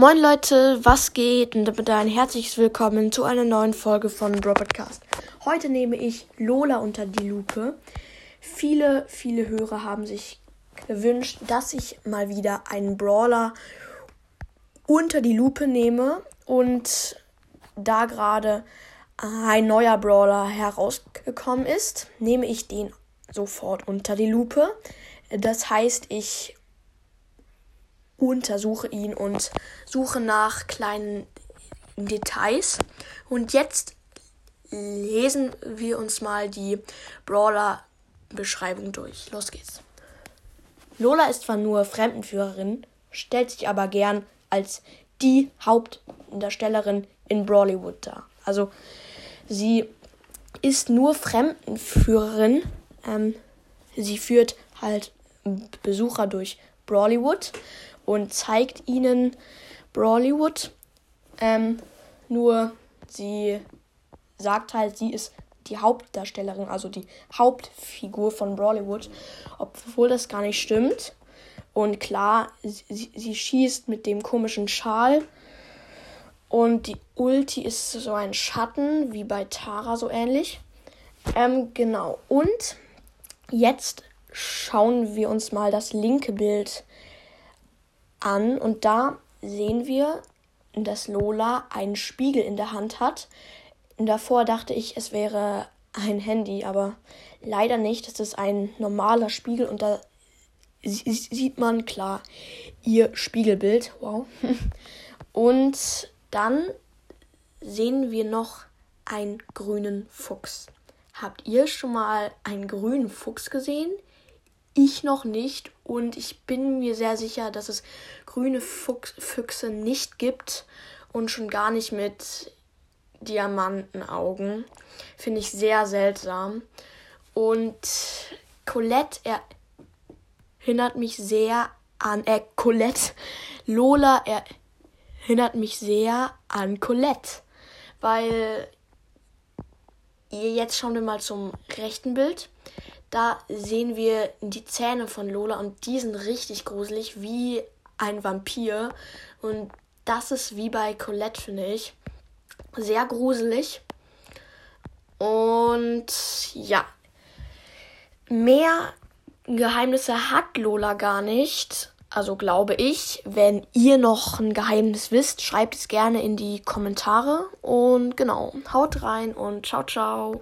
Moin Leute, was geht? Und damit ein herzliches Willkommen zu einer neuen Folge von Bro Podcast. Heute nehme ich Lola unter die Lupe. Viele, viele Hörer haben sich gewünscht, dass ich mal wieder einen Brawler unter die Lupe nehme. Und da gerade ein neuer Brawler herausgekommen ist, nehme ich den sofort unter die Lupe. Das heißt, ich untersuche ihn und suche nach kleinen Details. Und jetzt lesen wir uns mal die Brawler-Beschreibung durch. Los geht's. Lola ist zwar nur Fremdenführerin, stellt sich aber gern als die Hauptdarstellerin in Brawlywood dar. Also sie ist nur Fremdenführerin. Ähm, sie führt halt Besucher durch Brawlywood und zeigt ihnen Brawlywood. Ähm, nur sie sagt halt, sie ist die Hauptdarstellerin, also die Hauptfigur von Brawlywood, obwohl das gar nicht stimmt. Und klar, sie, sie schießt mit dem komischen Schal. Und die Ulti ist so ein Schatten, wie bei Tara so ähnlich. Ähm, genau. Und jetzt schauen wir uns mal das linke Bild an und da sehen wir, dass Lola einen Spiegel in der Hand hat. Und davor dachte ich, es wäre ein Handy, aber leider nicht. Es ist ein normaler Spiegel und da sieht man klar ihr Spiegelbild. Wow. Und dann sehen wir noch einen grünen Fuchs. Habt ihr schon mal einen grünen Fuchs gesehen? Ich noch nicht und ich bin mir sehr sicher, dass es grüne Fuchs Füchse nicht gibt und schon gar nicht mit Diamantenaugen. Finde ich sehr seltsam. Und Colette erinnert mich sehr an äh, Colette. Lola erinnert mich sehr an Colette, weil jetzt schauen wir mal zum rechten Bild. Da sehen wir die Zähne von Lola und die sind richtig gruselig, wie ein Vampir. Und das ist wie bei Colette, finde ich. Sehr gruselig. Und ja. Mehr Geheimnisse hat Lola gar nicht. Also glaube ich. Wenn ihr noch ein Geheimnis wisst, schreibt es gerne in die Kommentare. Und genau, haut rein und ciao, ciao.